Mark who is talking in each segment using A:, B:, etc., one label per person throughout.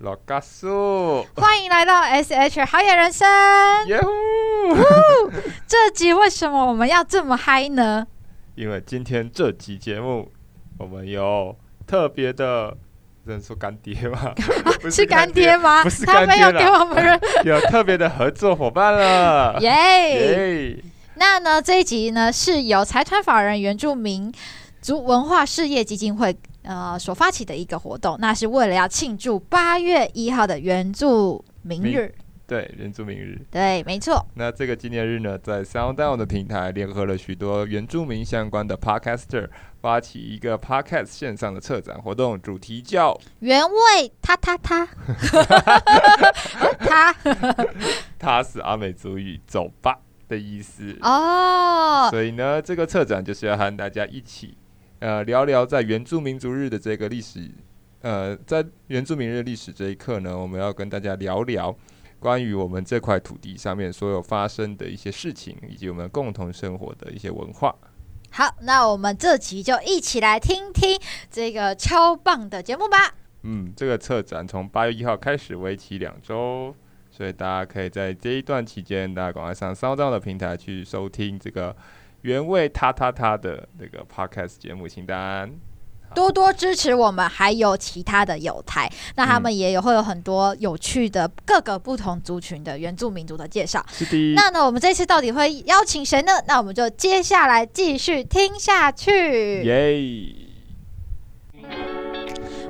A: 老嘎叔，
B: 欢迎来到 SH 好野人生。
A: 耶呼！
B: 这集为什么我们要这么嗨呢？
A: 因为今天这集节目，我们有特别的，人说干爹吗？
B: 是干爹吗？
A: 不是干爹，
B: 他没有给我们人
A: 有特别的合作伙伴了。
B: 耶、yeah! 那呢，这一集呢是由财团法人原住民族文化事业基金会。呃，所发起的一个活动，那是为了要庆祝八月一号的原住民日。
A: 对，原住民日。
B: 对，没错。
A: 那这个纪念日呢，在 SoundOn 的平台联合了许多原住民相关的 Podcaster，发起一个 Podcast 线上的策展活动，主题叫“
B: 原味他他他”。他，
A: 他是 阿美族语“走吧”的意思
B: 哦。
A: 所以呢，这个策展就是要和大家一起。呃，聊聊在原住民族日的这个历史，呃，在原住民日历史这一刻呢，我们要跟大家聊聊关于我们这块土地上面所有发生的一些事情，以及我们共同生活的一些文化。
B: 好，那我们这集就一起来听听这个超棒的节目吧。
A: 嗯，这个策展从八月一号开始，为期两周，所以大家可以在这一段期间，大家赶快上 SoundOn 的平台去收听这个。原味他他他的那个 podcast 节目清单，
B: 多多支持我们，还有其他的友台，那他们也有会有很多有趣的各个不同族群的原住民族的介
A: 绍。
B: 那呢，我们这次到底会邀请谁呢？那我们就接下来继续听下去。
A: 耶！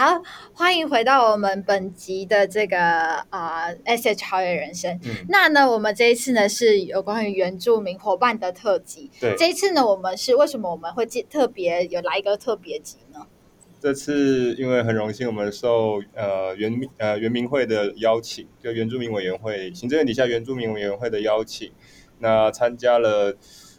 B: 好，欢迎回到我们本集的这个啊、呃、SH 好野人生。嗯、那呢，我们这一次呢是有关于原住民伙伴的特辑。
A: 对，
B: 这一次呢，我们是为什么我们会特别有来一个特别集呢？
A: 这次因为很荣幸，我们受呃原呃原民会的邀请，就原住民委员会行政院底下原住民委员会的邀请，那参加了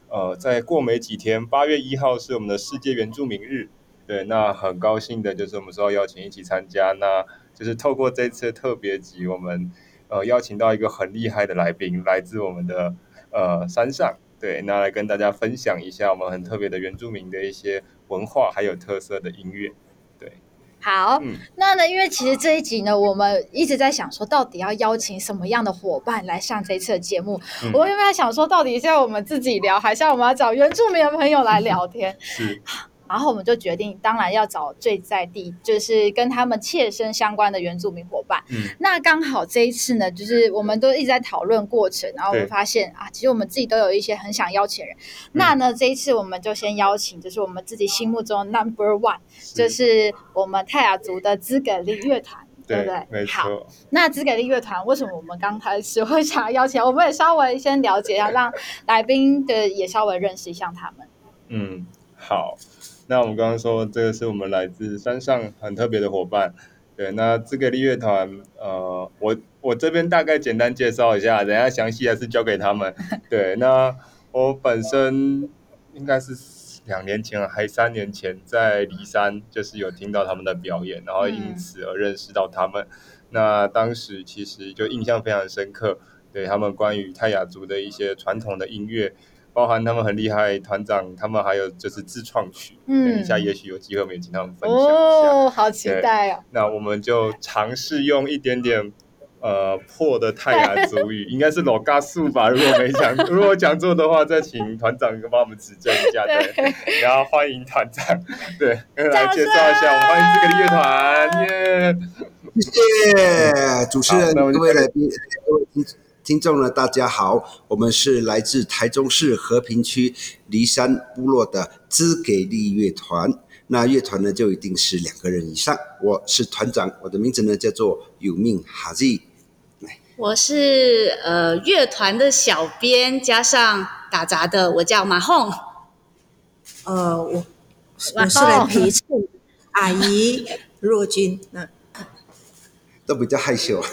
A: 呃在过没几天，八月一号是我们的世界原住民日。对，那很高兴的就是我们受到邀请一起参加，那就是透过这次特别集，我们呃邀请到一个很厉害的来宾，来自我们的呃山上，对，那来跟大家分享一下我们很特别的原住民的一些文化还有特色的音乐。对，
B: 好，嗯、那呢，因为其实这一集呢，我们一直在想说，到底要邀请什么样的伙伴来上这次的节目？嗯、我原本在想说，到底是要我们自己聊，还是要我们要找原住民的朋友来聊天？
A: 是。
B: 然后我们就决定，当然要找最在地，就是跟他们切身相关的原住民伙伴。嗯，那刚好这一次呢，就是我们都一直在讨论过程，然后我们发现啊，其实我们自己都有一些很想邀请人。嗯、那呢，这一次我们就先邀请，就是我们自己心目中 number one，就是我们泰雅族的资格力乐团，对不对？
A: 没错。
B: 好，那资给力乐团为什么我们刚开始会想要邀请？我们也稍微先了解一下，让来宾的也稍微认识一下他们。
A: 嗯，好。那我们刚刚说，这个是我们来自山上很特别的伙伴，对。那兹给利乐团，呃，我我这边大概简单介绍一下，等下详细还是交给他们。对，那我本身应该是两年前还三年前在骊山，就是有听到他们的表演，然后因此而认识到他们。嗯、那当时其实就印象非常深刻，对他们关于泰雅族的一些传统的音乐。包含他们很厉害，团长他们还有就是自创曲，嗯，等一下也许有机会我们也请他们分享一下，
B: 哦，好期待哦。
A: 那我们就尝试用一点点呃破的泰雅族语，应该是老嘎素吧？如果没讲，如果讲错的话，再请团长帮我们指正一下。对，对然后欢迎团长，对，来介绍一下，我们欢迎这个乐团，耶，
C: 谢谢主持人，各位来宾，各位听众呢，大家好，我们是来自台中市和平区梨山部落的兹给力乐团。那乐团呢，就一定是两个人以上。我是团长，我的名字呢叫做有命哈吉。
D: 我是呃乐团的小编，加上打杂的，我叫马红。
E: 呃，我我是来陪衬阿姨若君。嗯
C: 都比较害羞。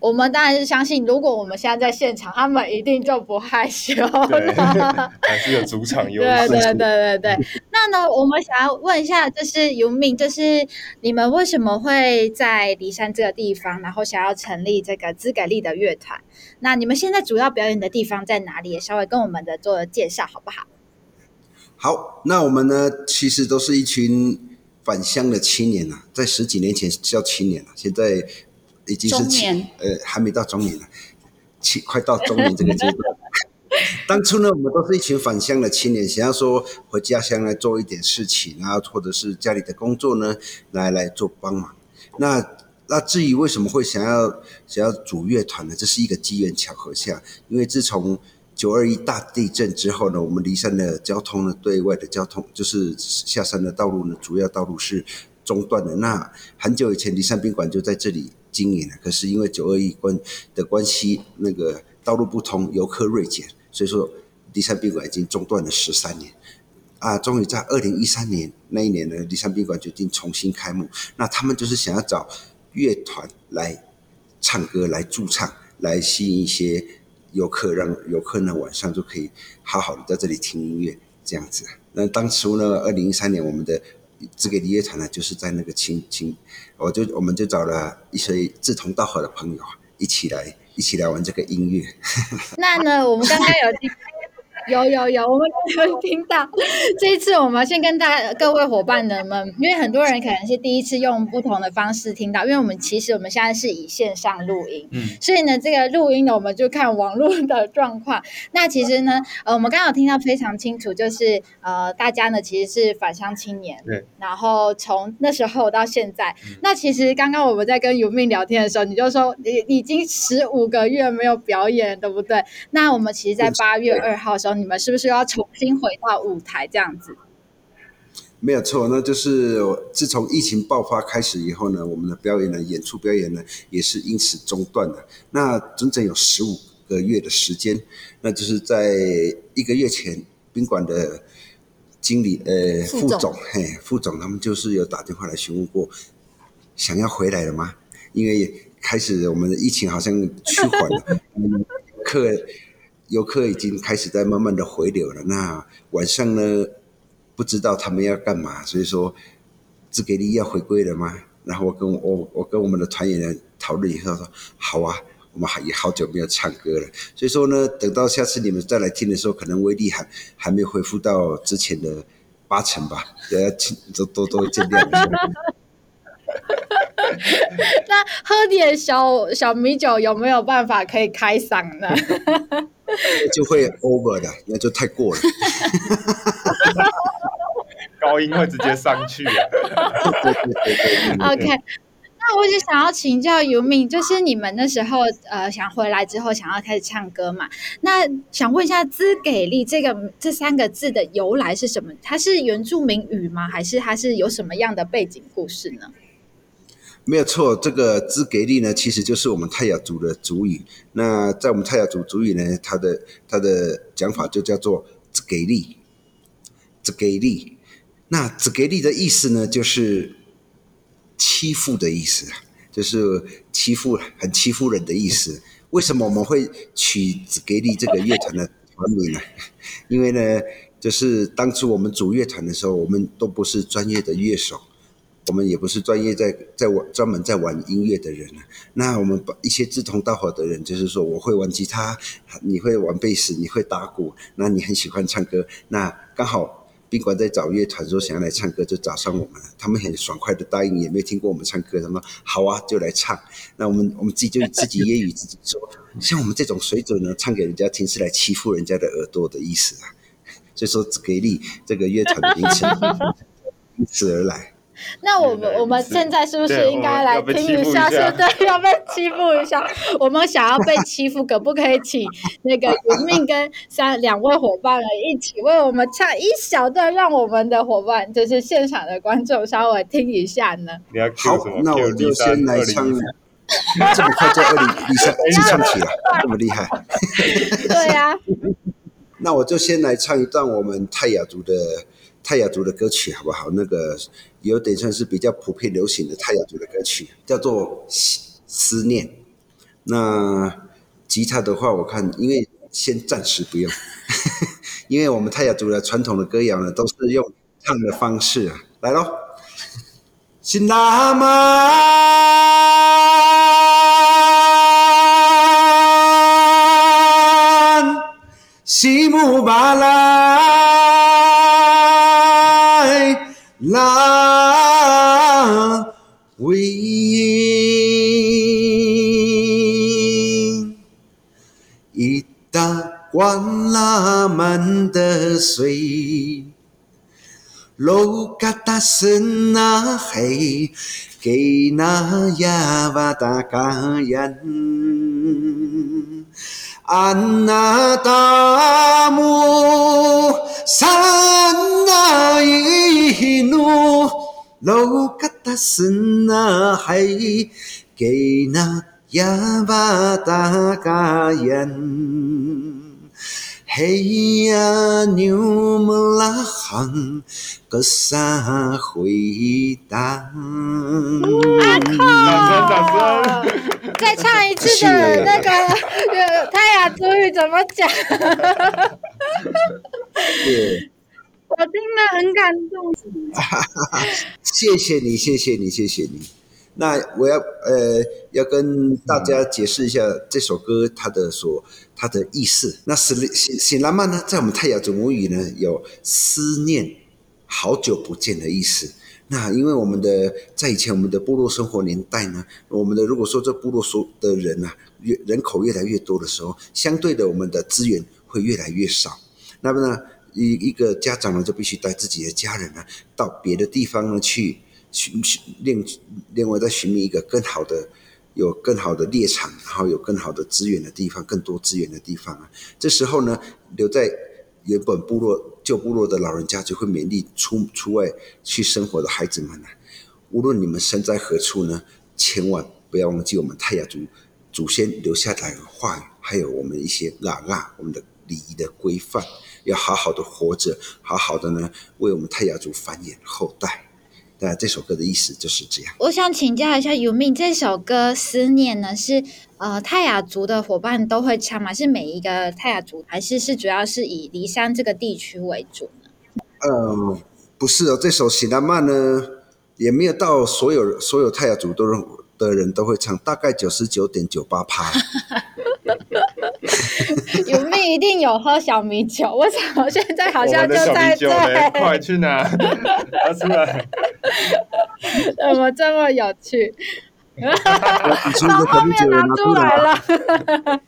B: 我们当然是相信，如果我们现在在现场，他们一定就不害羞了。
A: 还是有主场优势。
B: 对对对对对。那呢，我们想要问一下，就是游民，就是你们为什么会在骊山这个地方，然后想要成立这个资给力的乐团？那你们现在主要表演的地方在哪里？也稍微跟我们的做介绍好不好？
C: 好，那我们呢，其实都是一群。返乡的青年啊，在十几年前叫青年了，现在已经是青年，呃，还没到中年了，七快到中年这个阶段。当初呢，我们都是一群返乡的青年，想要说回家乡来做一点事情，啊或者是家里的工作呢，来来做帮忙。那那至于为什么会想要想要组乐团呢？这是一个机缘巧合下，因为自从九二一大地震之后呢，我们离山的交通呢，对外的交通就是下山的道路呢，主要道路是中断的。那很久以前，离山宾馆就在这里经营了，可是因为九二一关的关系，那个道路不通，游客锐减，所以说第三宾馆已经中断了十三年。啊，终于在二零一三年那一年呢，第三宾馆决定重新开幕。那他们就是想要找乐团来唱歌，来驻唱，来吸引一些。游客让游客呢晚上就可以好好的在这里听音乐，这样子。那当初呢，二零一三年我们的兹给力乐团呢，就是在那个青青，我就我们就找了一些志同道合的朋友一起来一起来玩这个音乐。
B: 那呢，我们刚刚有。有有有，我们有听到。这一次，我们先跟大家各位伙伴们，因为很多人可能是第一次用不同的方式听到，因为我们其实我们现在是以线上录音，嗯，所以呢，这个录音呢，我们就看网络的状况。那其实呢，呃，我们刚刚有听到非常清楚，就是呃，大家呢其实是返乡青年，对，然后从那时候到现在，嗯、那其实刚刚我们在跟游民聊天的时候，你就说你已经十五个月没有表演，对不对？那我们其实，在八月二号的时候。你们是不是要重新回到舞台这样子？
C: 没有错，那就是自从疫情爆发开始以后呢，我们的表演呢，演出表演呢，也是因此中断了。那整整有十五个月的时间，那就是在一个月前，宾馆的经理呃副总，副总嘿副总他们就是有打电话来询问过，想要回来了吗？因为开始我们的疫情好像趋缓了，嗯，客。游客已经开始在慢慢的回流了。那晚上呢，不知道他们要干嘛，所以说兹给力要回归了吗？然后我跟我我跟我们的团员讨论以后说，好啊，我们还也好久没有唱歌了。所以说呢，等到下次你们再来听的时候，可能威力还还没恢复到之前的八成吧，大家请多多多见谅。
B: 那喝点小小米酒有没有办法可以开嗓呢？
C: 就会 over 的，那就太过了。
A: 高音会直接上去啊。
B: OK，那我就想要请教游敏，就是你们那时候呃想回来之后想要开始唱歌嘛？那想问一下“资给力”这个这三个字的由来是什么？它是原住民语吗？还是它是有什么样的背景故事呢？
C: 没有错，这个兹给力呢，其实就是我们泰雅族的族语。那在我们泰雅族族语呢，它的它的讲法就叫做兹给力，兹给力。那兹给力的意思呢，就是欺负的意思，就是欺负很欺负人的意思。为什么我们会取兹给力这个乐团的团名呢？因为呢，就是当初我们组乐团的时候，我们都不是专业的乐手。我们也不是专业在在玩专门在玩音乐的人，那我们把一些志同道合的人，就是说我会玩吉他，你会玩贝斯，你会打鼓，那你很喜欢唱歌，那刚好宾馆在找乐团，说想要来唱歌，就找上我们了。他们很爽快的答应，也没有听过我们唱歌，他们好啊，就来唱。那我们我们自己就自己揶揄自己说，像我们这种水准呢，唱给人家听是来欺负人家的耳朵的意思啊。所以说，兹给力这个乐团的名称因此而来。
B: 那我们我们现在是不是应该来听一下？现在，要被欺负一下。我们想要被欺负，可不可以请那个云命跟三两位伙伴们一起为我们唱一小段，让我们的伙伴就是现场的观众稍微听一下呢？
C: 好，那我就先来唱。这么快就二零一三自唱起了，这么厉害？
B: 对呀、啊。
C: 那我就先来唱一段我们泰雅族的。泰雅族的歌曲好不好？那个有点算是比较普遍流行的泰雅族的歌曲，叫做《思思念》。那吉他的话，我看因为先暂时不用，因为我们泰雅族的传统的歌谣呢，都是用唱的方式啊，来喽，新拉曼西木巴来来万拉曼的水，罗嘎达森那黑，给那亚瓦达嘎亚，安那达姆山那伊努，罗嘎达森那黑，给那亚瓦达嘎亚。嘿呀，牛木拉行个啥回答？
B: 掌声掌声！再唱一次的那个泰雅族语怎么讲？我听了很感动。
C: 谢谢你，谢谢你，谢谢你。那我要呃要跟大家解释一下这首歌它的所它的意思。那是喜喜拉曼呢，在我们泰雅族母语呢有思念、好久不见的意思。那因为我们的在以前我们的部落生活年代呢，我们的如果说这部落所的人啊越人口越来越多的时候，相对的我们的资源会越来越少。那么呢一一个家长呢就必须带自己的家人呢到别的地方呢去。寻寻另另外再寻觅一个更好的，有更好的猎场，然后有更好的资源的地方，更多资源的地方啊。这时候呢，留在原本部落旧部落的老人家就会勉励出出外去生活的孩子们呢，无论你们身在何处呢，千万不要忘记我们泰雅族祖先留下来的话语，还有我们一些喇喇，我们的礼仪的规范，要好好的活着，好好的呢，为我们泰雅族繁衍后代。那这首歌的意思就是这样。
B: 我想请教一下尤命，这首歌《思念》呢，是呃泰雅族的伙伴都会唱吗？是每一个泰雅族，还是是主要是以离山这个地区为主呢？
C: 呃，不是哦，这首《喜拉曼》呢，也没有到所有所有泰雅族都的人都会唱，大概九十九点九八趴。
B: 有命一定有喝小米酒，为什么现在好像就在这？
A: 快去拿，拿出来！
B: 怎么这么有趣？从后面拿出来了。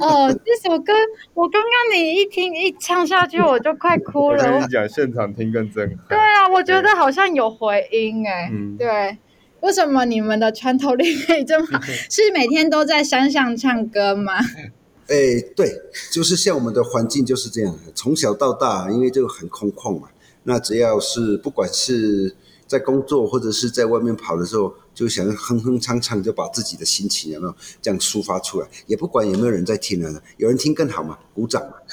B: 哦，这首歌我刚刚你一听一唱下去，我就快哭了。
A: 我跟你讲，现场听更震撼。
B: 对啊，我觉得好像有回音哎。嗯，对。为什么你们的穿透力可以这么好？是每天都在山上唱歌吗？
C: 哎，对，就是像我们的环境就是这样，从小到大，因为就很空旷嘛。那只要是不管是在工作或者是在外面跑的时候，就想哼哼唱唱，就把自己的心情有没有这样抒发出来？也不管有没有人在听了，有人听更好嘛，鼓掌嘛。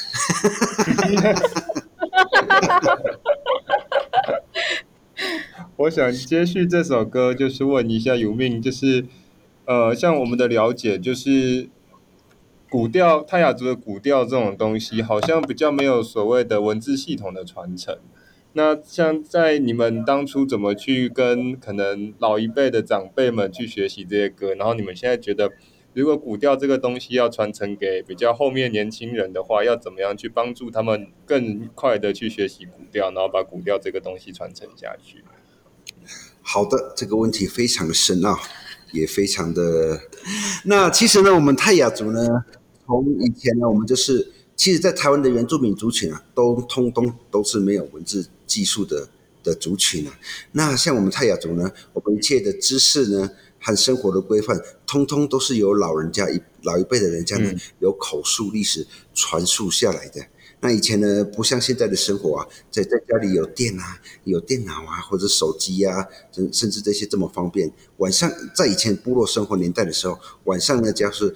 A: 我想接续这首歌，就是问一下尤命，就是呃，像我们的了解，就是古调泰雅族的古调这种东西，好像比较没有所谓的文字系统的传承。那像在你们当初怎么去跟可能老一辈的长辈们去学习这些歌，然后你们现在觉得，如果古调这个东西要传承给比较后面年轻人的话，要怎么样去帮助他们更快的去学习古调，然后把古调这个东西传承下去？
C: 好的，这个问题非常的深奥，也非常的。那其实呢，我们泰雅族呢，从以前呢，我们就是，其实，在台湾的原住民族群啊，都通通都是没有文字技术的的族群啊。那像我们泰雅族呢，我们一切的知识呢，和生活的规范，通通都是由老人家一老一辈的人家呢，有口述历史传述下来的。那以前呢，不像现在的生活啊，在在家里有电啊，有电脑啊，或者手机啊，甚甚至这些这么方便。晚上在以前部落生活年代的时候，晚上呢，只要是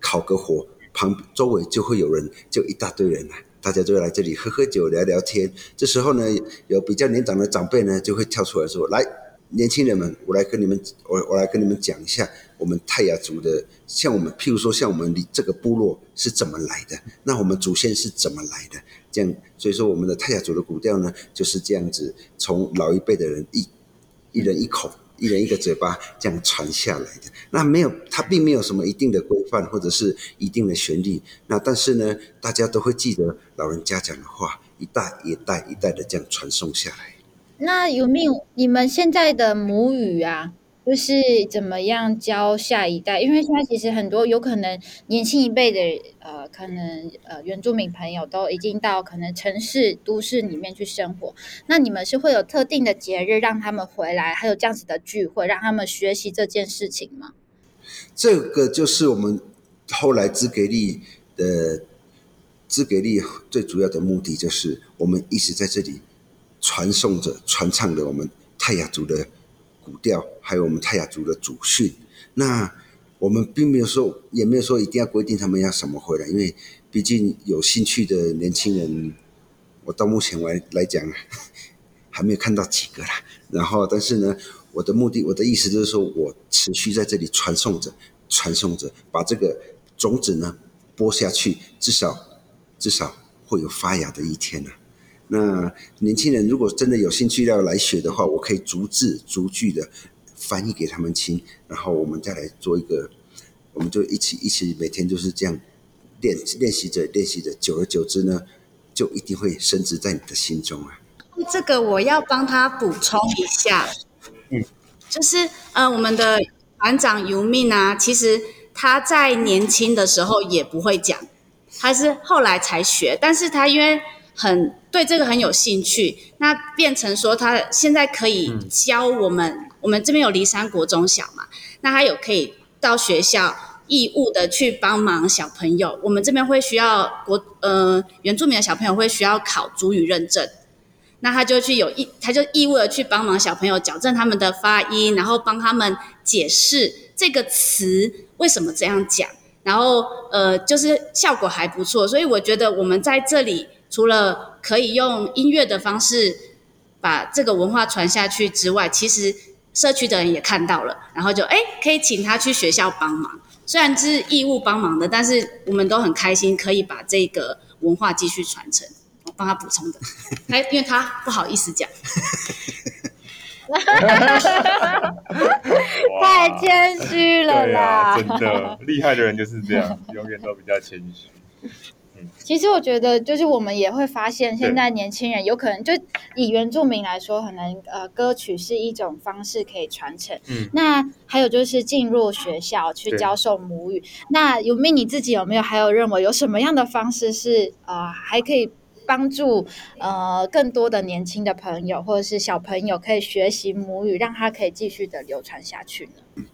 C: 烤个火，旁周围就会有人，就一大堆人啊，大家就会来这里喝喝酒、聊聊天。这时候呢，有比较年长的长辈呢，就会跳出来说：“来，年轻人们，我来跟你们，我我来跟你们讲一下。”我们泰雅族的，像我们譬如说像我们这个部落是怎么来的，那我们祖先是怎么来的，这样，所以说我们的泰雅族的古调呢就是这样子，从老一辈的人一一人一口。一人一个嘴巴这样传下来的，那没有，它并没有什么一定的规范或者是一定的旋律，那但是呢，大家都会记得老人家讲的话，一代一代一代的这样传送下来。
B: 那有没有你们现在的母语啊？就是怎么样教下一代？因为现在其实很多有可能年轻一辈的呃，可能呃原住民朋友都已经到可能城市都市里面去生活。那你们是会有特定的节日让他们回来，还有这样子的聚会让他们学习这件事情吗？
C: 这个就是我们后来兹给力的兹给力最主要的目的，就是我们一直在这里传颂着、传唱着我们泰雅族的。古调，还有我们泰雅族的祖训，那我们并没有说，也没有说一定要规定他们要什么回来，因为毕竟有兴趣的年轻人，我到目前来来讲，还没有看到几个啦。然后，但是呢，我的目的，我的意思就是说，我持续在这里传送着，传送着，把这个种子呢播下去，至少至少会有发芽的一天呢。那年轻人如果真的有兴趣要来学的话，我可以逐字逐句的翻译给他们听，然后我们再来做一个，我们就一起一起每天就是这样练练习着练习着，久而久之呢，就一定会深植在你的心中啊。
D: 这个我要帮他补充一下，嗯，就是呃，我们的团长尤命啊，其实他在年轻的时候也不会讲，他是后来才学，但是他因为。很对这个很有兴趣，那变成说他现在可以教我们，嗯、我们这边有离山国中小嘛，那他有可以到学校义务的去帮忙小朋友。我们这边会需要国呃原住民的小朋友会需要考主语认证，那他就去有义他就义务的去帮忙小朋友矫正他们的发音，然后帮他们解释这个词为什么这样讲，然后呃就是效果还不错，所以我觉得我们在这里。除了可以用音乐的方式把这个文化传下去之外，其实社区的人也看到了，然后就哎，可以请他去学校帮忙。虽然是义务帮忙的，但是我们都很开心可以把这个文化继续传承。我帮他补充的，哎，因为他不好意思讲，
B: 太谦虚了啦，
A: 啊！真的，厉害的人就是这样，永远都比较谦虚。
B: 其实我觉得，就是我们也会发现，现在年轻人有可能就以原住民来说，可能呃歌曲是一种方式可以传承。嗯，那还有就是进入学校去教授母语。那有没你自己有没有还有认为有什么样的方式是呃还可以帮助呃更多的年轻的朋友或者是小朋友可以学习母语，让他可以继续的流传下去呢？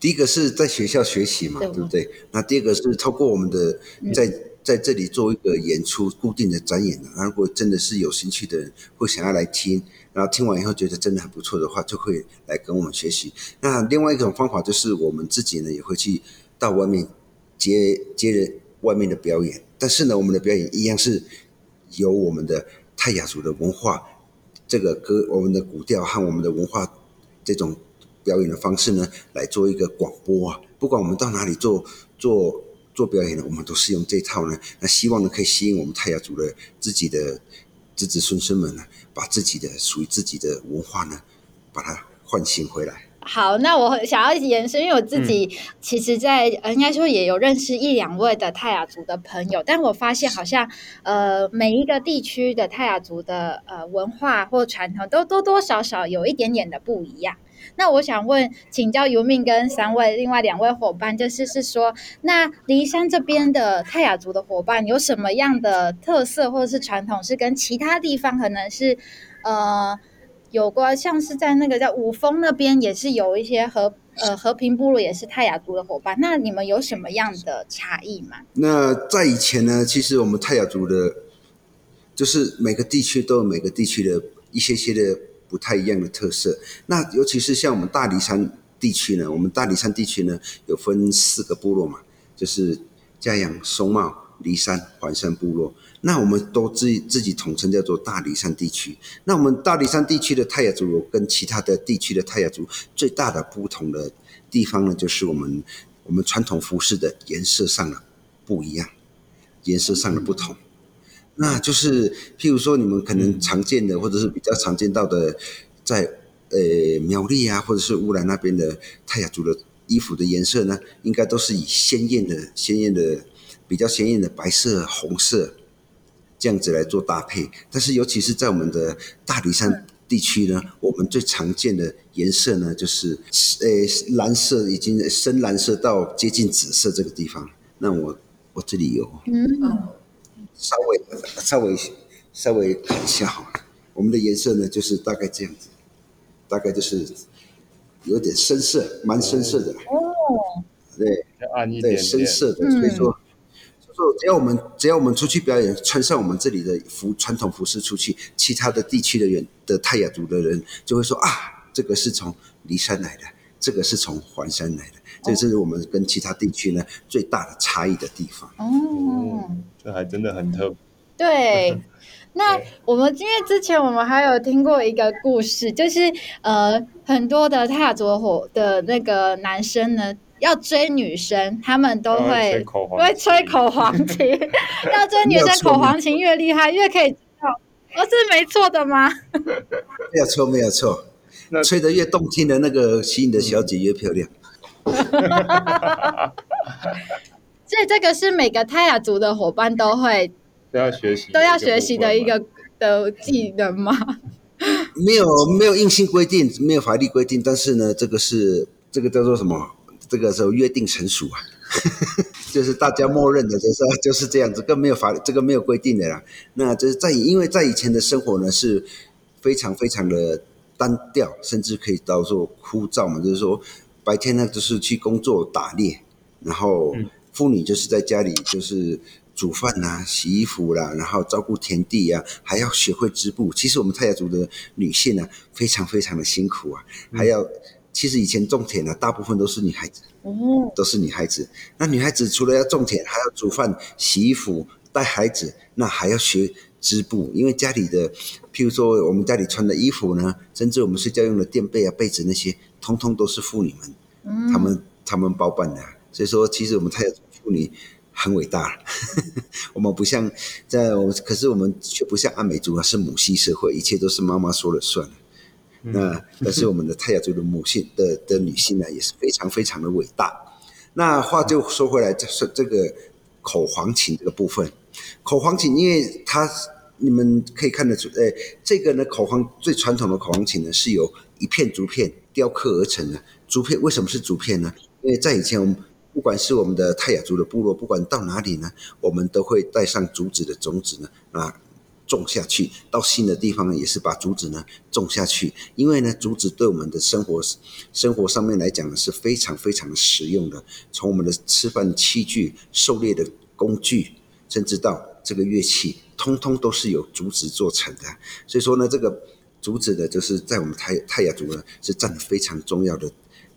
C: 第一个是在学校学习嘛，对不对？那第二个是透过我们的在。在这里做一个演出，固定的展演的，如果真的是有兴趣的人会想要来听，然后听完以后觉得真的很不错的话，就会来跟我们学习。那另外一种方法就是我们自己呢也会去到外面接接人外面的表演，但是呢我们的表演一样是由我们的泰雅族的文化这个歌、我们的古调和我们的文化这种表演的方式呢来做一个广播啊，不管我们到哪里做做。做表演呢，我们都是用这套呢，那希望呢可以吸引我们泰雅族的自己的子子孙孙们呢，把自己的属于自己的文化呢，把它唤醒回来。
B: 好，那我想要延伸，因为我自己其实在，在、嗯、应该说也有认识一两位的泰雅族的朋友，但我发现好像呃每一个地区的泰雅族的呃文化或传统都多多少少有一点点的不一样。那我想问，请教尤命跟三位另外两位伙伴，就是是说，那离山这边的泰雅族的伙伴有什么样的特色或者是传统，是跟其他地方可能是呃有关？像是在那个叫五峰那边，也是有一些和呃和平部落也是泰雅族的伙伴。那你们有什么样的差异吗？
C: 那在以前呢，其实我们泰雅族的，就是每个地区都有每个地区的一些些的。不太一样的特色，那尤其是像我们大梨山地区呢，我们大梨山地区呢有分四个部落嘛，就是嘉阳、松茂、梨山、环山部落。那我们都自自己统称叫做大理山地区。那我们大理山地区的泰雅族跟其他的地区的泰雅族最大的不同的地方呢，就是我们我们传统服饰的颜色上的不一样，颜色上的不同。那就是譬如说，你们可能常见的，或者是比较常见到的，在呃苗栗啊，或者是乌兰那边的泰雅族的衣服的颜色呢，应该都是以鲜艳的、鲜艳的、比较鲜艳的白色、红色这样子来做搭配。但是，尤其是在我们的大里山地区呢，我们最常见的颜色呢，就是呃蓝色，已经深蓝色到接近紫色这个地方。那我我这里有，嗯，稍微稍微稍微看一下好了，我们的颜色呢，就是大概这样子，大概就是。有点深色，蛮深色的哦。对，暗一点点，对，深色的。所以说，所以说，只要我们只要我们出去表演，穿上我们这里的服传统服饰出去，其他的地区的人的泰雅族的人就会说啊，这个是从骊山来的，这个是从环山来的，这这是我们跟其他地区呢最大的差异的地方。
A: 哦，这还真的很特别。
B: 对。那我们因为之前我们还有听过一个故事，就是呃很多的泰雅族的的那个男生呢，要追女生，他们都会会吹口黄琴，要追女生口黄琴越厉害越可以知道，哦，是没错的吗？
C: 没有错，没有错，吹得越动听的那个吸引的小姐越漂亮。
B: 所以这个是每个泰雅族的伙伴都会。
A: 都要学习，
B: 都要学习的一个的技能吗？
C: 没有，没有硬性规定，没有法律规定，但是呢，这个是这个叫做什么？这个时候约定成熟啊，就是大家默认的，就是就是这样子，更没有法，这个没有规定的啦。那就是在因为在以前的生活呢，是非常非常的单调，甚至可以叫做枯燥嘛。就是说白天呢，就是去工作打猎，然后妇女就是在家里就是。煮饭呐、啊，洗衣服啦，然后照顾田地呀、啊，还要学会织布。其实我们泰雅族的女性呢、啊，非常非常的辛苦啊，还要。其实以前种田的、啊，大部分都是女孩子，哦，都是女孩子。那女孩子除了要种田，还要煮饭、洗衣服、带孩子，那还要学织布。因为家里的，譬如说我们家里穿的衣服呢，甚至我们睡觉用的垫被啊、被子那些，通通都是妇女们，嗯，她们她们包办的。所以说，其实我们泰雅族妇女。很伟大，我们不像在我们，可是我们却不像阿美族啊，是母系社会，一切都是妈妈说了算。嗯、那但是我们的泰雅族的母性的的女性呢，也是非常非常的伟大。那话就说回来，就是这个口簧琴这个部分，口簧琴，因为它你们可以看得出，哎，这个呢，口簧最传统的口簧琴呢，是由一片竹片雕刻而成的。竹片为什么是竹片呢？因为在以前我们。不管是我们的泰雅族的部落，不管到哪里呢，我们都会带上竹子的种子呢，啊，种下去。到新的地方呢，也是把竹子呢种下去。因为呢，竹子对我们的生活生活上面来讲呢，是非常非常实用的。从我们的吃饭器具、狩猎的工具，甚至到这个乐器，通通都是由竹子做成的。所以说呢，这个竹子呢，就是在我们泰泰雅族呢，是占了非常重要的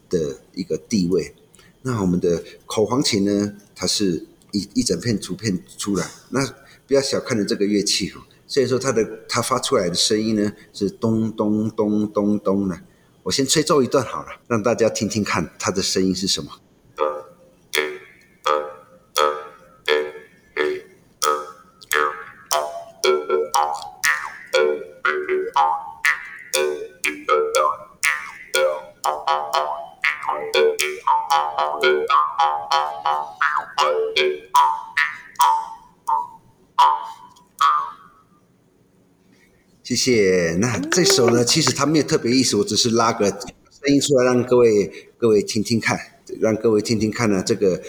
C: 的一个地位。那我们的口簧琴呢，它是一一整片竹片出来，那不要小看了这个乐器哦。所以说它的它发出来的声音呢，是咚咚咚咚咚的。我先吹奏一段好了，让大家听听看它的声音是什么。谢谢。那这首呢，其实它没有特别意思，我只是拉个声音出来，让各位各位听听看，让各位听听看呢。这个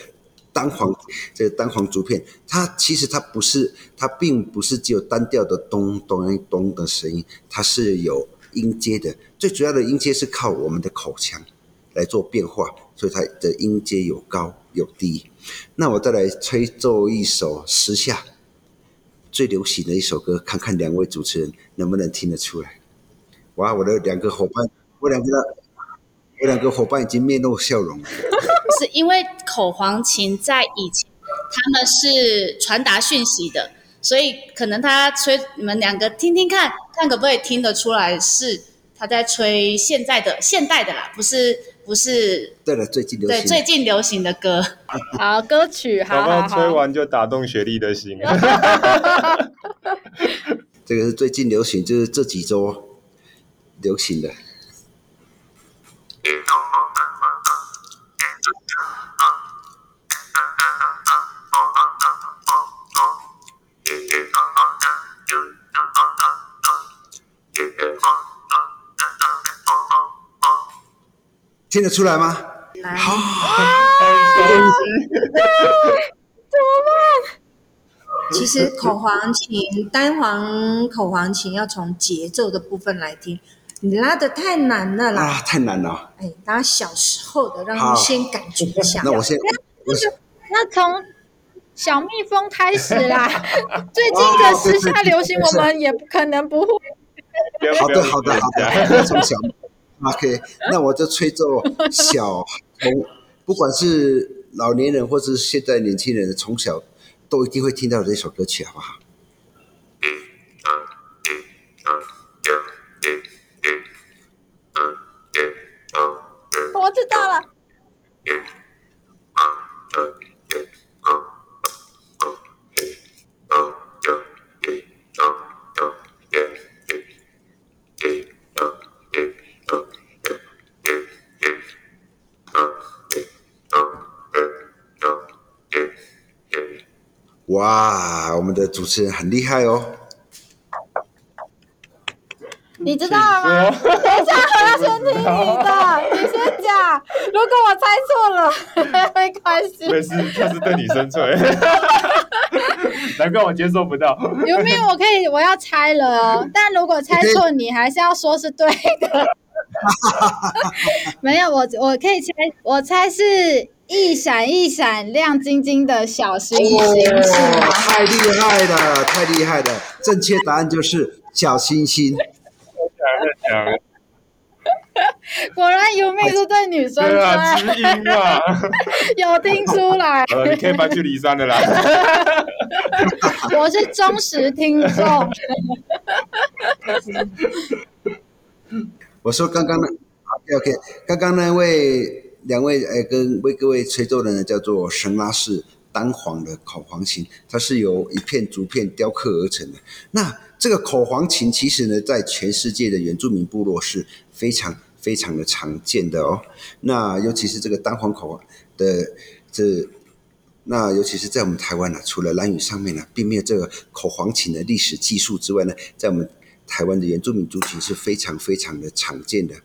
C: 单簧，这个单簧竹片，它其实它不是，它并不是只有单调的咚咚咚的声音，它是有音阶的。最主要的音阶是靠我们的口腔来做变化，所以它的音阶有高有低。那我再来吹奏一首十下。最流行的一首歌，看看两位主持人能不能听得出来。哇，我的两个伙伴，我两个，我两个伙伴已经面露笑容了。
D: 是因为口簧琴在以前他们是传达讯息的，所以可能他吹，你们两个听听看，看可不可以听得出来是他在吹现在的现代的啦，不是不是？
C: 对了，最近流行
D: 对最近流行的歌。
B: 好歌曲，好好好。
A: 吹完就打动雪莉的心。
C: 这个是最近流行，就是这几周流行的。听得出来吗？
E: 来，
C: 好，
B: 怎么办？
E: 其实口簧琴，单簧口簧琴要从节奏的部分来听，你拉的太难了啦！
C: 啊，太难了。
E: 哎，拉小时候的，让他们先感觉一下。
C: 那我先，我先，
B: 那从小蜜蜂开始啦。最近的时下流行，我们也不可能不会。
C: 好的，好的，好的，从小。OK，那我就吹奏小从，不管是老年人或是现在年轻人，从小都一定会听到这首歌曲，好不好？
B: 我知道了。
C: 哇，我们的主持人很厉害哦！
B: 你知道了吗？等一下，我要先听你的，你先讲。如果我猜错了，没关系。
A: 没事，他是对你生吹，难怪我接受不到。
B: 有没有？我可以，我要猜了哦。但如果猜错，你还是要说是对的。没有，我我可以猜，我猜是。一闪一闪亮晶晶的小星星，哦、是吗？
C: 太厉害了，太厉害了！正确答案就是小星星。
B: 果然有命是对女生的。啊，知音啊，有听出来。
A: 呃，你可以搬去梨山的啦。
B: 我是忠实听众。
C: 我说刚刚呢，OK OK，刚刚那位。两位呃，跟为各位吹奏的呢，叫做神拉式单簧的口簧琴，它是由一片竹片雕刻而成的。那这个口簧琴其实呢，在全世界的原住民部落是非常非常的常见的哦。那尤其是这个单簧口的这，那尤其是在我们台湾呢、啊，除了蓝语上面呢、啊，并没有这个口簧琴的历史技术之外呢，在我们台湾的原住民族群是非常非常的常见的。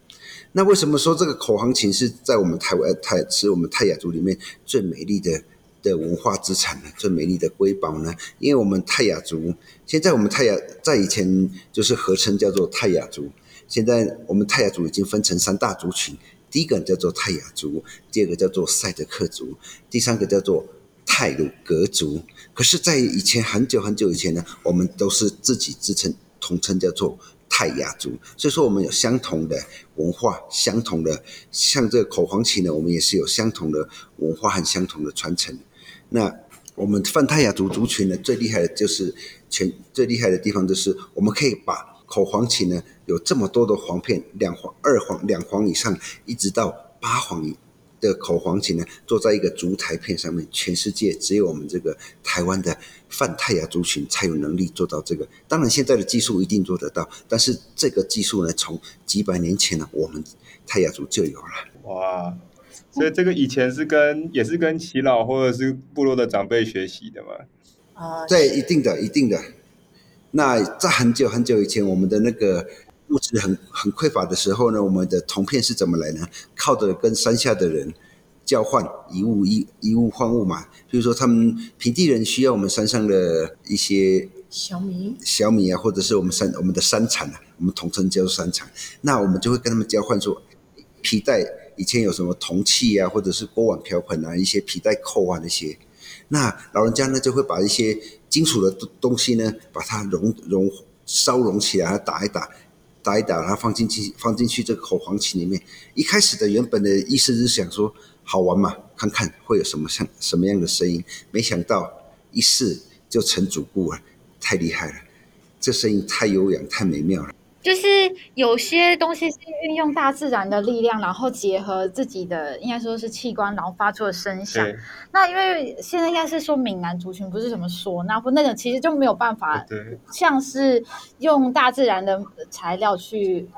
C: 那为什么说这个口簧琴是在我们台湾泰是我们泰雅族里面最美丽的的文化资产呢？最美丽的瑰宝呢？因为我们泰雅族现在我们泰雅在以前就是合称叫做泰雅族，现在我们泰雅族已经分成三大族群，第一个叫做泰雅族，第二个叫做赛德克族，第三个叫做泰鲁格族。可是，在以前很久很久以前呢，我们都是自己自称统称叫做。泰雅族，所以说我们有相同的文化，相同的像这个口簧琴呢，我们也是有相同的文化和相同的传承。那我们泛泰雅族族群呢，最厉害的就是全最厉害的地方就是我们可以把口簧琴呢有这么多的簧片，两簧、二簧、两簧以上，一直到八簧。的口簧琴呢，坐在一个竹台片上面，全世界只有我们这个台湾的泛泰雅族群才有能力做到这个。当然，现在的技术一定做得到，但是这个技术呢，从几百年前呢，我们泰雅族就有了。哇，
A: 所以这个以前是跟也是跟耆老或者是部落的长辈学习的嘛？
C: 啊，对，一定的，一定的。那在很久很久以前，我们的那个。物质很很匮乏的时候呢，我们的铜片是怎么来呢？靠着跟山下的人交换以物以以物换物嘛。比如说，他们平地人需要我们山上的一些
E: 小米、
C: 小米啊，或者是我们山我们的山产啊，我们统称叫做山产。那我们就会跟他们交换说，皮带以前有什么铜器啊，或者是锅碗瓢盆啊，一些皮带扣啊那些。那老人家呢，就会把一些金属的东西呢，把它熔熔烧熔起来，打一打。打一打，然后放进去，放进去这个口黄芪里面。一开始的原本的意思是想说好玩嘛，看看会有什么像什么样的声音。没想到一试就成主顾了，太厉害了，这声音太悠扬，太美妙了。
B: 就是有些东西是运用大自然的力量，然后结合自己的应该说是器官，然后发出的声响。那因为现在应该是说闽南族群不是什么唢呐或那种，其实就没有办法，像是用大自然的材料去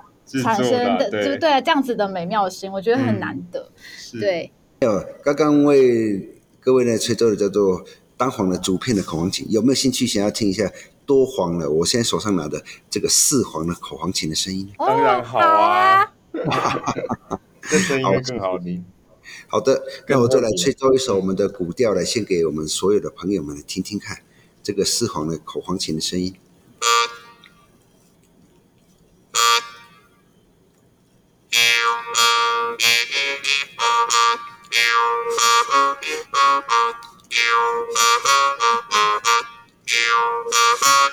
B: 产生的，对不对？这样子的美妙的声音，我觉得很难得。嗯、对。
C: 有刚刚为各位呢吹奏的叫做单簧的竹片的口簧琴，有没有兴趣想要听一下？多黄了，我现在手上拿的这个四黄的口簧琴的声音，
A: 当然好啊，这声音更好听。
C: 好的，那我就来吹奏一首我们的古调，来献给我们所有的朋友们来听听看，这个四黄的口簧琴的声音。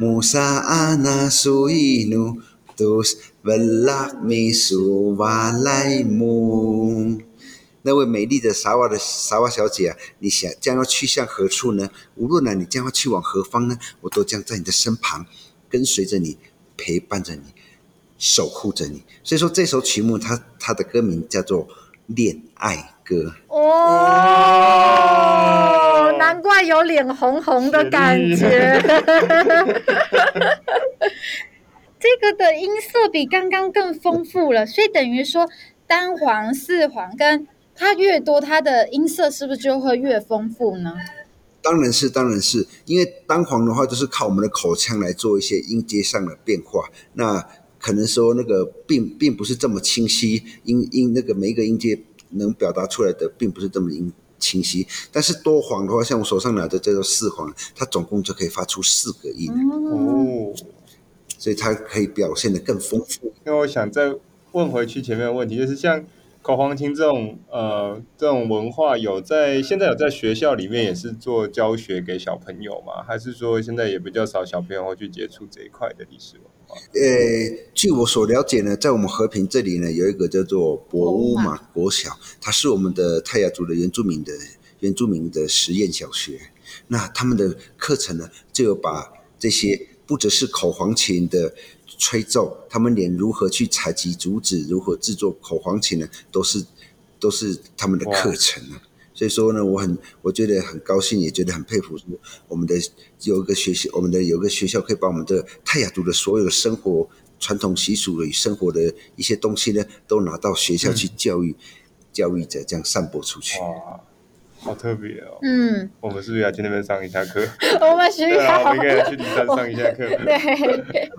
C: 沙瓦杜杜斯穆萨阿纳苏伊努杜斯维拉米苏瓦莱姆。那位美丽的沙瓦的沙瓦小姐啊，你想将要去向何处呢？无论呢，你将要去往何方呢？我都将在你的身旁，跟随着你，陪伴着你，守护着你。所以说，这首曲目它它的歌名叫做《恋爱歌》。
B: 哦，难怪有脸红红的感觉。这个的音色比刚刚更丰富了，所以等于说单簧、四簧跟。它越多，它的音色是不是就会越丰富呢？
C: 当然是，当然是，因为单簧的话，就是靠我们的口腔来做一些音阶上的变化。那可能说那个并并不是这么清晰，音音那个每一个音阶能表达出来的并不是这么音清晰。但是多簧的话，像我手上拿的这个四簧，它总共就可以发出四个音哦，所以它可以表现得更丰富。
A: 那我想再问回去前面的问题，就是像。口簧琴这种呃这种文化有在现在有在学校里面也是做教学给小朋友吗？还是说现在也比较少小朋友会去接触这一块的历史文化？
C: 呃，据我所了解呢，在我们和平这里呢，有一个叫做博乌马国小，它是我们的泰雅族的原住民的原住民的实验小学。那他们的课程呢，就有把这些不只是口簧琴的。吹奏，他们连如何去采集竹子，如何制作口簧琴呢，都是都是他们的课程啊。所以说呢，我很我觉得很高兴，也觉得很佩服，我们的有一个学校，我们的有一个学校可以把我们的泰雅族的所有的生活传统习俗与生活的一些东西呢，都拿到学校去教育、嗯、教育者，这样散播出去。
A: 哇，好特别哦。
B: 嗯，
A: 我们是不是要去那边上一下课？
B: 我们需要，
A: 我们应该去里山上一下课。
B: 对。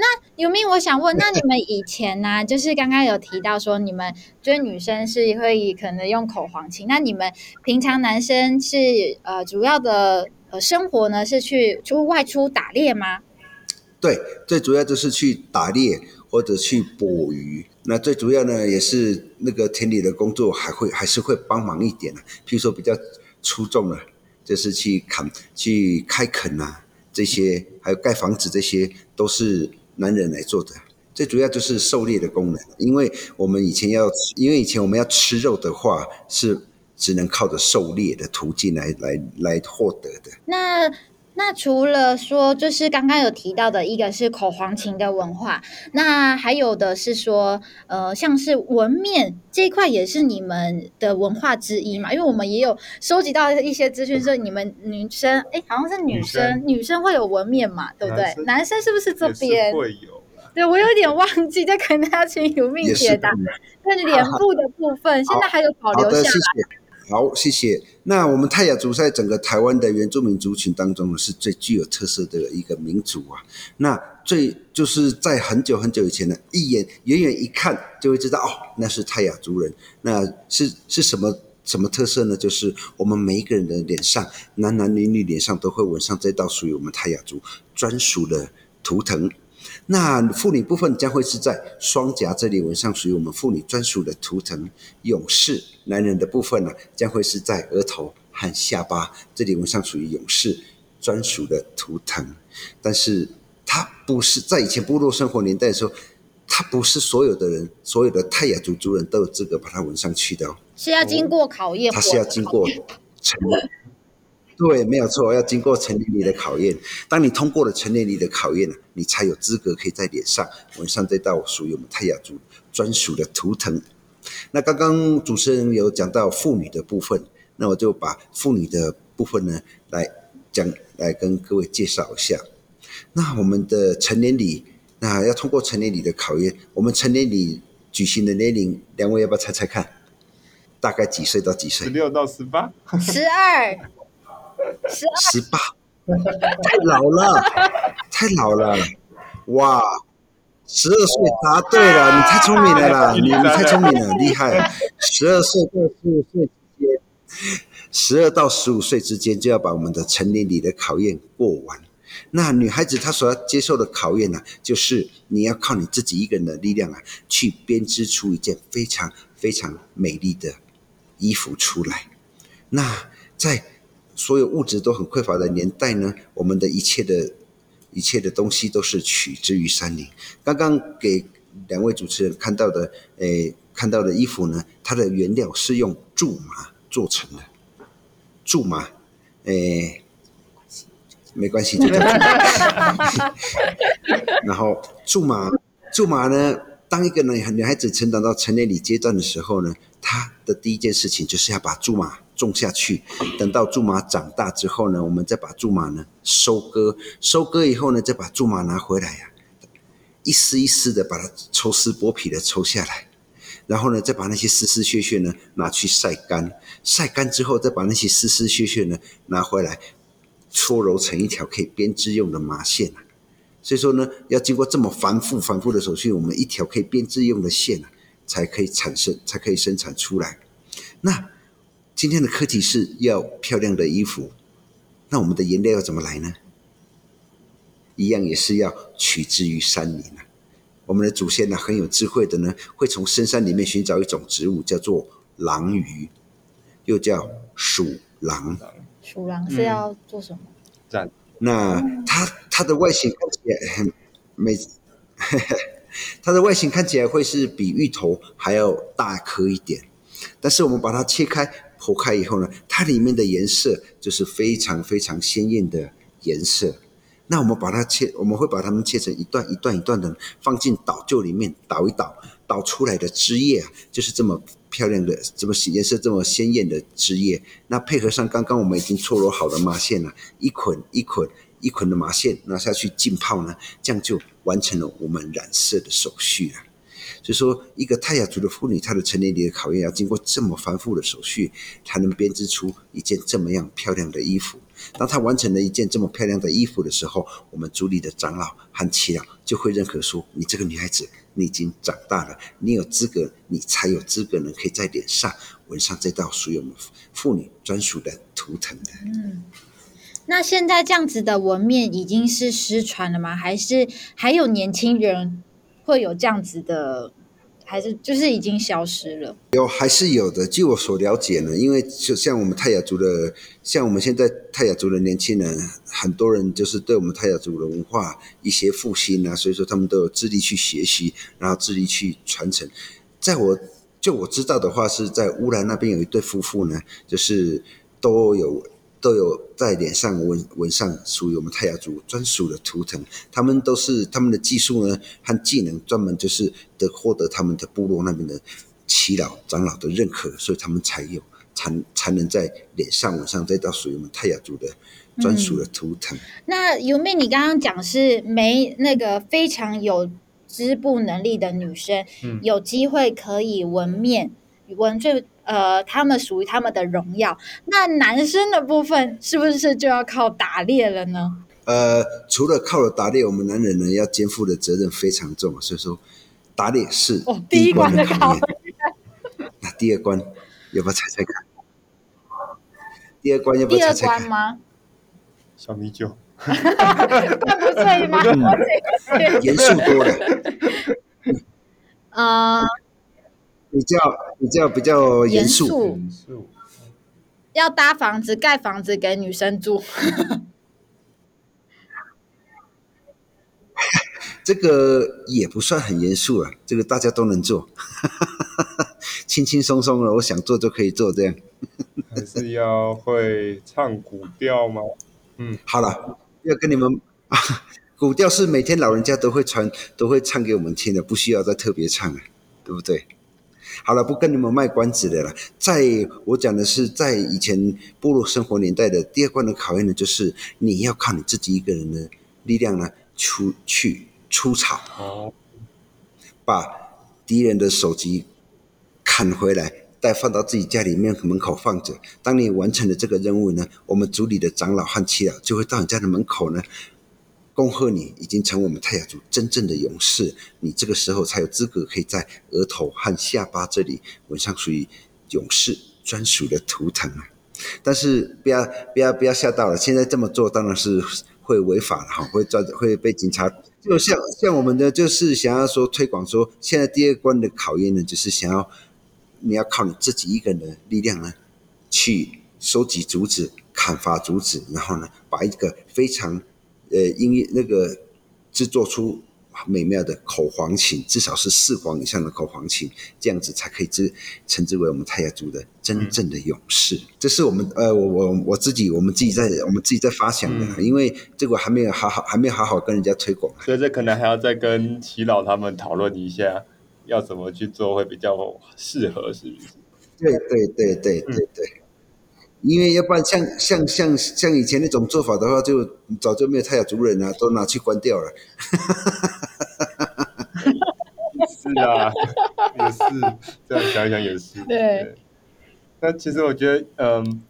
B: 那有没有我想问，那你们以前呢、就是刚刚有提到说，你们就是女生是会可能用口簧琴，那你们平常男生是呃主要的呃生活呢是去出外出打猎吗？
C: 对，最主要就是去打猎或者去捕鱼。那最主要呢也是那个田里的工作还会还是会帮忙一点的，譬如说比较出众的，就是去砍、去开垦啊这些，还有盖房子，这些都是。男人来做的，最主要就是狩猎的功能。因为我们以前要，因为以前我们要吃肉的话，是只能靠着狩猎的途径来来来获得的。
B: 那那除了说，就是刚刚有提到的一个是口簧琴的文化，那还有的是说，呃，像是纹面这一块也是你们的文化之一嘛？因为我们也有收集到一些资讯，说你们女生，哎，好像是女生，女生，女生会有纹面嘛？对不对？男生，男生是不是这边
A: 会有？
B: 对，我有点忘记，这可能要请 有命解答。那脸部的部分，现在还有保留下来。
C: 好，谢谢。那我们泰雅族在整个台湾的原住民族群当中呢，是最具有特色的一个民族啊。那最就是在很久很久以前呢，一眼远远一看就会知道哦，那是泰雅族人。那是是什么什么特色呢？就是我们每一个人的脸上，男男女女脸上都会纹上这道属于我们泰雅族专属的图腾。那妇女部分将会是在双颊这里纹上，属于我们妇女专属的图腾勇士。男人的部分呢，将会是在额头和下巴这里纹上，属于勇士专属的图腾。但是它不是在以前部落生活年代的时候，它不是所有的人，所有的泰雅族族人都有资格把它纹上去的哦。
B: 是要经过考验，
C: 它是要经过成。对，没有错，要经过成年礼的考验。当你通过了成年礼的考验，你才有资格可以在脸上纹上这道属于我们泰雅族专属的图腾。那刚刚主持人有讲到妇女的部分，那我就把妇女的部分呢来讲，来跟各位介绍一下。那我们的成年礼，那要通过成年礼的考验，我们成年礼举行的年龄，两位要不要猜猜看？大概几岁到几岁？
A: 十六到十八，
B: 十二。
C: 十八，太老了，太老了，哇！十二岁答对了，你太聪明了啦，你你太聪明了，厉害！十二岁到十五岁之间，十二到十五岁之间就要把我们的成年礼的考验过完。那女孩子她所要接受的考验呢、啊，就是你要靠你自己一个人的力量啊，去编织出一件非常非常美丽的衣服出来。那在所有物质都很匮乏的年代呢，我们的一切的一切的东西都是取之于山林。刚刚给两位主持人看到的，诶，看到的衣服呢，它的原料是用苎麻做成的。苎麻，诶，没关系，就这样。然后苎麻，苎麻呢，当一个女女孩子成长到成年礼阶段的时候呢，她的第一件事情就是要把苎麻。种下去，等到苎麻长大之后呢，我们再把苎麻呢收割，收割以后呢，再把苎麻拿回来呀、一丝一丝的把它抽丝剥皮的抽下来，然后呢，再把那些丝丝屑屑呢拿去晒干，晒干之后再把那些丝丝屑屑呢拿回来，搓揉成一条可以编织用的麻线啊。所以说呢，要经过这么繁复繁复的手续，我们一条可以编织用的线啊，才可以产生，才可以生产出来。那。今天的课题是要漂亮的衣服，那我们的颜料要怎么来呢？一样也是要取之于山林啊。我们的祖先呢，很有智慧的呢，会从深山里面寻找一种植物，叫做狼鱼，又叫鼠狼。
B: 鼠狼是要做什么？
A: 这样。
C: 那它它的外形看起来很美，它的外形看起来会是比芋头还要大颗一点，但是我们把它切开。剖开以后呢，它里面的颜色就是非常非常鲜艳的颜色。那我们把它切，我们会把它们切成一段一段一段的，放进捣臼里面捣一捣，捣出来的汁液啊，就是这么漂亮的，这么颜色这么鲜艳的汁液。那配合上刚刚我们已经搓揉好的麻线啊，一捆一捆一捆的麻线拿下去浸泡呢，这样就完成了我们染色的手续了。所以说，一个泰雅族的妇女，她的成年礼的考验要经过这么繁复的手续，才能编织出一件这么样漂亮的衣服。当她完成了一件这么漂亮的衣服的时候，我们族里的长老和耆老就会认可说：“你这个女孩子，你已经长大了，你有资格，你才有资格能可以在脸上纹上这道属于我们妇女专属的图腾的。”
B: 嗯，那现在这样子的纹面已经是失传了吗？还是还有年轻人？会有这样子的，还是就是已经消失了？
C: 有还是有的。据我所了解呢，因为就像我们泰雅族的，像我们现在泰雅族的年轻人，很多人就是对我们泰雅族的文化一些复兴啊，所以说他们都有致力去学习，然后致力去传承。在我就我知道的话，是在乌兰那边有一对夫妇呢，就是都有。都有在脸上纹纹上属于我们泰雅族专属的图腾，他们都是他们的技术呢和技能专门就是得获得他们的部落那边的耆老长老的认可，所以他们才有才才能在脸上纹上这道属于我们泰雅族的专属的图腾。嗯、
B: 那尤妹，你刚刚讲是没那个非常有织布能力的女生，嗯、有机会可以纹面纹最。呃，他们属于他们的荣耀。那男生的部分是不是就要靠打猎了呢？
C: 呃，除了靠了打猎，我们男人呢要肩负的责任非常重，所以说打猎是第一关的考验。哦、那第二关要不要猜猜看？第二关要不要猜猜看吗？
A: 小米酒。
B: 那不对吗？
C: 严肃多了。
B: 啊，
C: 比较比较比较严肃。严肃。
B: 要搭房子，盖房子给女生住。
C: 这个也不算很严肃啊，这个大家都能做，轻轻松松的，我想做就可以做这样。
A: 还是要会唱古调吗？
C: 嗯，好了，要跟你们啊，古调是每天老人家都会传，都会唱给我们听的，不需要再特别唱了，对不对？好了，不跟你们卖关子的了。在我讲的是，在以前部落生活年代的第二关的考验呢，就是你要靠你自己一个人的力量呢，出去出草，把敌人的首级砍回来，再放到自己家里面门口放着。当你完成了这个任务呢，我们族里的长老和耆老就会到你家的门口呢。恭贺你已经成为我们泰雅族真正的勇士，你这个时候才有资格可以在额头和下巴这里纹上属于勇士专属的图腾啊！但是不要不要不要吓到了，现在这么做当然是会违法的哈，会抓会被警察。就像像我们的就是想要说推广说，现在第二关的考验呢，就是想要你要靠你自己一个人的力量呢，去收集竹子、砍伐竹子，然后呢，把一个非常。呃，音乐那个制作出美妙的口簧琴，至少是四簧以上的口簧琴，这样子才可以之称之为我们泰雅族的真正的勇士。嗯、这是我们呃，我我我自己，我们自己在我们自己在发想的，嗯、因为这个还没有好好，还没有好好跟人家推广，
A: 所以这可能还要再跟齐老他们讨论一下，要怎么去做会比较适合，是不是？
C: 对对对对对对。嗯因为要不然像像像像以前那种做法的话，就早就没有泰雅族人了，都拿去关掉了。
A: 是啊，也是这样想一想也是。
B: 对，对。
A: 那其实我觉得，嗯，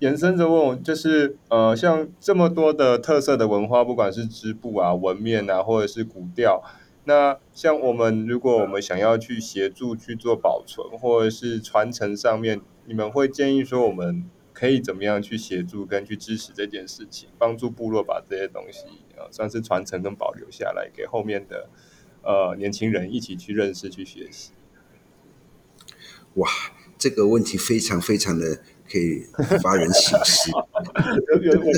A: 延伸着问，就是呃，像这么多的特色的文化，不管是织布啊、纹面啊，或者是古调，那像我们如果我们想要去协助去做保存或者是传承上面。你们会建议说，我们可以怎么样去协助跟去支持这件事情，帮助部落把这些东西呃算是传承跟保留下来，给后面的呃年轻人一起去认识、去学习。
C: 哇，这个问题非常非常的可以发人省思。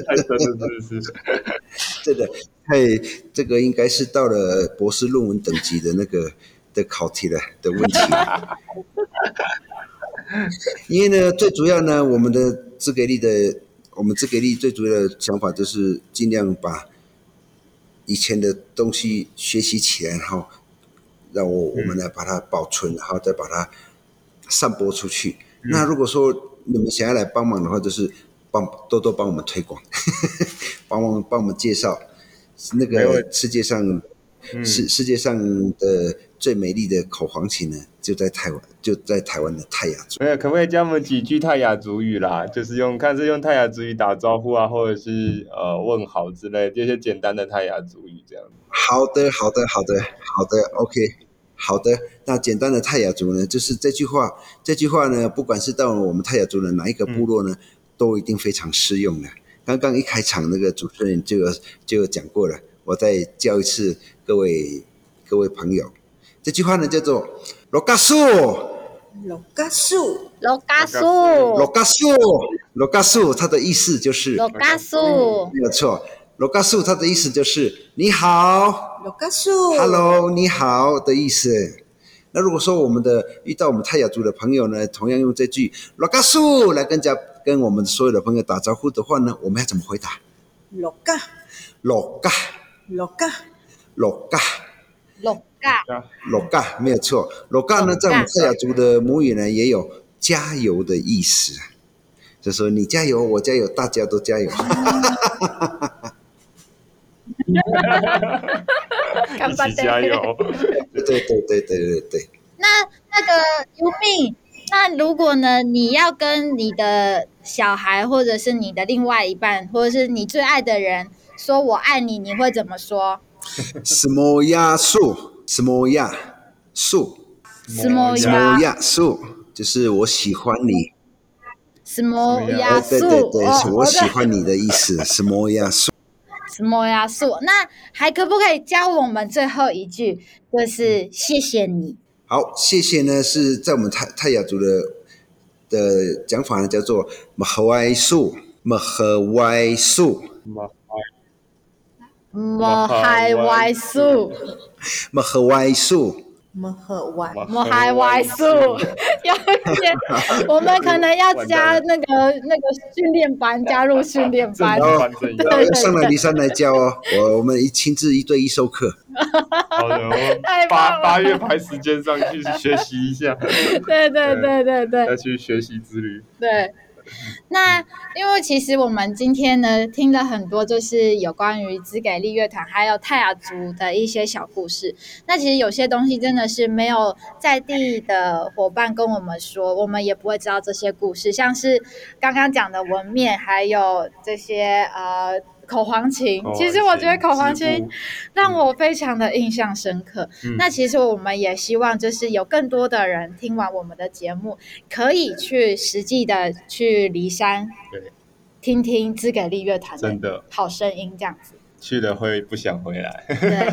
A: 太深了，是不是？
C: 这个太这个应该是到了博士论文等级的那个的考题了的问题。因为呢，最主要呢，我们的自给力的，我们自给力最主要的想法就是尽量把以前的东西学习起来，然后让我我们来把它保存，然后再把它散播出去。嗯、那如果说你们想要来帮忙的话，就是帮多多帮我们推广，帮忙帮我们介绍那个世界上世、嗯、世界上的。最美丽的口簧琴呢，就在台湾，就在台湾的泰雅族。
A: 没有，可不可以教我们几句泰雅族语啦？就是用看是用泰雅族语打招呼啊，或者是呃问好之类，这些简单的泰雅族语这样。
C: 好的，好的，好的，好的，OK，好的。那简单的泰雅族呢，就是这句话，这句话呢，不管是到我们泰雅族的哪一个部落呢，嗯、都一定非常适用的。刚刚一开场那个主持人就有就有讲过了，我再教一次各位各位朋友。这句话呢叫做“罗嘎树”，
E: 罗嘎树，
B: 罗嘎树，
C: 罗嘎树，罗嘎树，它的意思就是
B: 罗嘎树，
C: 没有错。罗嘎树，它的意思就是你好，，Hello，你好的意思。那如果说我们的遇到我们泰雅族的朋友呢，同样用这句“罗嘎苏”来跟家跟我们所有的朋友打招呼的话呢，我们要怎么回答？
E: 罗嘎，
C: 罗嘎，
E: 罗嘎，
C: 罗嘎，
B: 罗。
C: 罗嘎没有错，罗嘎呢，在我们泰雅族的母语呢，也有加油的意思，就说你加油，我加油，大家都加油。
A: 一起加油！
C: 对对对对对对。
B: 那那个尤米，那如果呢，你要跟你的小孩，或者是你的另外一半，或者是你最爱的人，说我爱你，你会怎么说？
C: 什么呀？树。什么呀？树，
B: 什么
C: 呀？树，就是我喜欢你。
B: 什么呀？树，
C: 对对对，我喜欢你的意思。什么呀？树。
B: 什么呀？素，那还可不可以教我们最后一句，就是谢谢你。
C: 好，谢谢呢，是在我们泰泰雅族的的讲法呢，叫做马和歪素，马和歪素，
A: 马
B: 马海歪素，
C: 马和歪素。
E: 么和歪，
B: 么还歪素，要先，我们可能要加那个那个训练班，加入训练班，
C: 哦，对，上来离山来教哦，我我们一亲自一对一授课。
A: 好的，我八八月排时间上去学习一下。
B: 对对对对对，
A: 要去学习之旅。
B: 对。那因为其实我们今天呢听了很多，就是有关于只给力乐团还有泰雅族的一些小故事。那其实有些东西真的是没有在地的伙伴跟我们说，我们也不会知道这些故事。像是刚刚讲的纹面，还有这些呃。口簧琴，其实我觉得口簧琴让我非常的印象深刻。嗯、那其实我们也希望，就是有更多的人听完我们的节目，可以去实际的去骊山，对，听听资给力乐团的。好声音，这样子。
A: 去了会不想回来。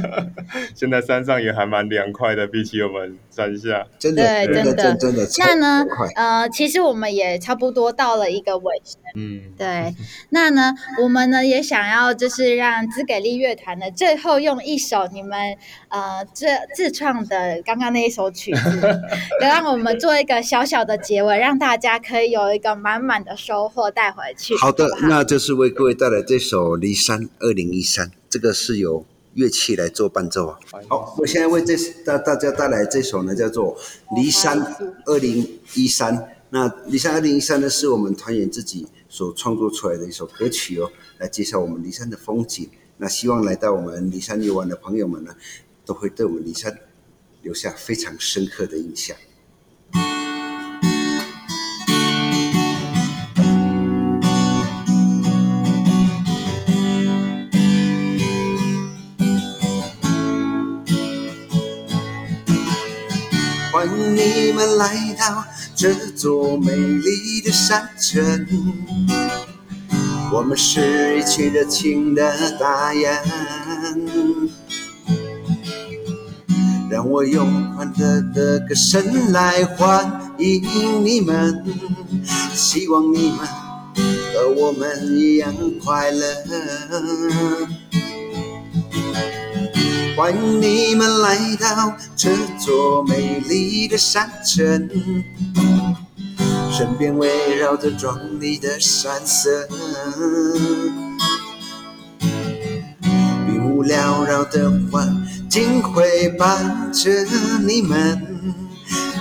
A: 现在山上也还蛮凉快的，比起我们山下，
C: 真的，
B: 对，真的，真的，那呢，呃，其实我们也差不多到了一个尾声。嗯，对。那呢，我们呢也想要就是让资给力乐团呢最后用一首你们呃自自创的刚刚那一首曲子，让我们做一个小小的结尾，让大家可以有一个满满的收获带回去。
C: 好的，好好那就是为各位带来这首《离山二零一三》。这个是由乐器来做伴奏啊。好，我现在为这大大家带来这首呢，叫做《梨山二零一三》。那《梨山二零一三》呢，是我们团员自己所创作出来的一首歌曲哦，来介绍我们梨山的风景。那希望来到我们梨山游玩的朋友们呢，都会对我们梨山留下非常深刻的印象。你们来到这座美丽的山城，我们是一群热情的大雁，让我用欢乐的歌声来欢迎你们，希望你们和我们一样快乐。欢迎你们来到这座美丽的山城，身边围绕着壮丽的山色，云雾缭绕的环境会伴着你们，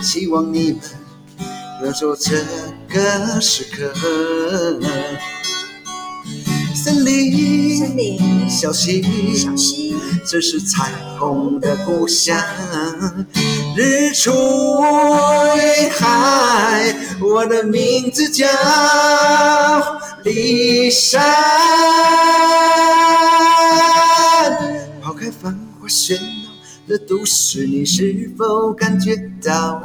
C: 希望你们享受这个时刻。森林，森林，小溪，小溪。这是彩虹的故乡，日出云海，我的名字叫丽山。抛开繁华喧闹的都市，你是否感觉到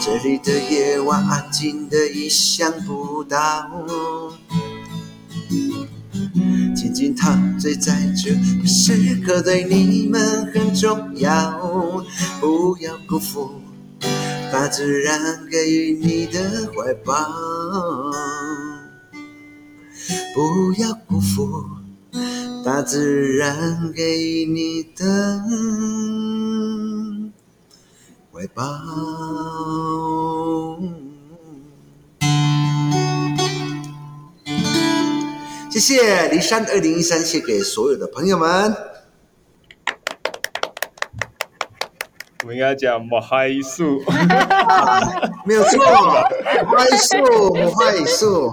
C: 这里的夜晚安静得意想不到？静静陶醉在这个时刻，对你们很重要。不要辜负大自然给予你的怀抱，不要辜负大自然给予你的怀抱。谢谢梨山二零一三，献给所有的朋友们。
A: 我应该讲莫嗨素，
C: 没有错，莫嗨素，莫嗨素。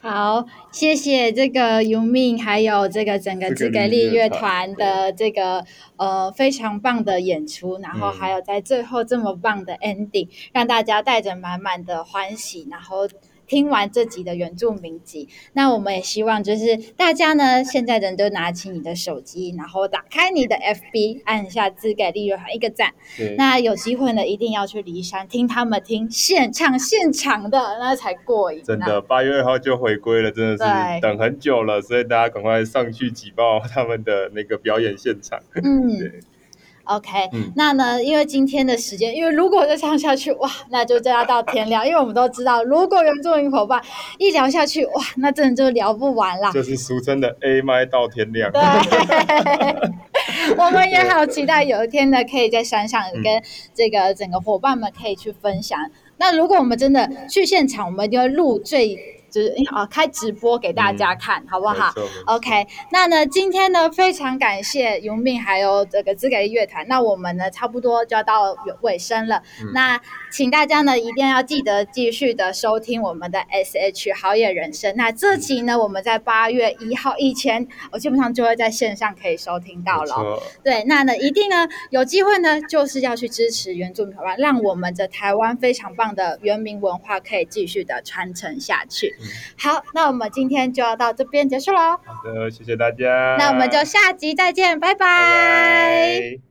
B: 好，谢谢这个尤敏，还有这个整个兹给利乐团的这个呃非常棒的演出，然后还有在最后这么棒的 ending，让大家带着满满的欢喜，然后。听完这集的原住民集。那我们也希望就是大家呢，现在人都拿起你的手机，然后打开你的 FB，按下字给力乐团一个赞。那有机会呢，一定要去骊山听他们听现唱现场的，那才过瘾。
A: 真的，八月二号就回归了，真的是等很久了，所以大家赶快上去挤爆他们的那个表演现场。
B: 嗯。对 OK，、嗯、那呢？因为今天的时间，因为如果再唱下去，哇，那就真要到天亮。因为我们都知道，如果原住民伙伴一聊下去，哇，那真的就聊不完了。
A: 就是俗称的 A 麦到天亮。
B: 对，我们也好期待有一天呢，可以在山上跟这个整个伙伴们可以去分享。嗯、那如果我们真的去现场，我们一定会录最。就是啊，开直播给大家看，嗯、好不好？OK，那呢，今天呢，非常感谢永敏还有这个资给力乐团。那我们呢，差不多就要到尾声了。嗯、那请大家呢，一定要记得继续的收听我们的 SH 好野人生。那这集呢，我们在八月一号以前，我基本上就会在线上可以收听到了。对，那呢，一定呢，有机会呢，就是要去支持原住民伙伴，让我们的台湾非常棒的原民文化可以继续的传承下去。好，那我们今天就要到这边结束喽。
A: 好的，谢谢大家。
B: 那我们就下集再见，拜拜。拜拜。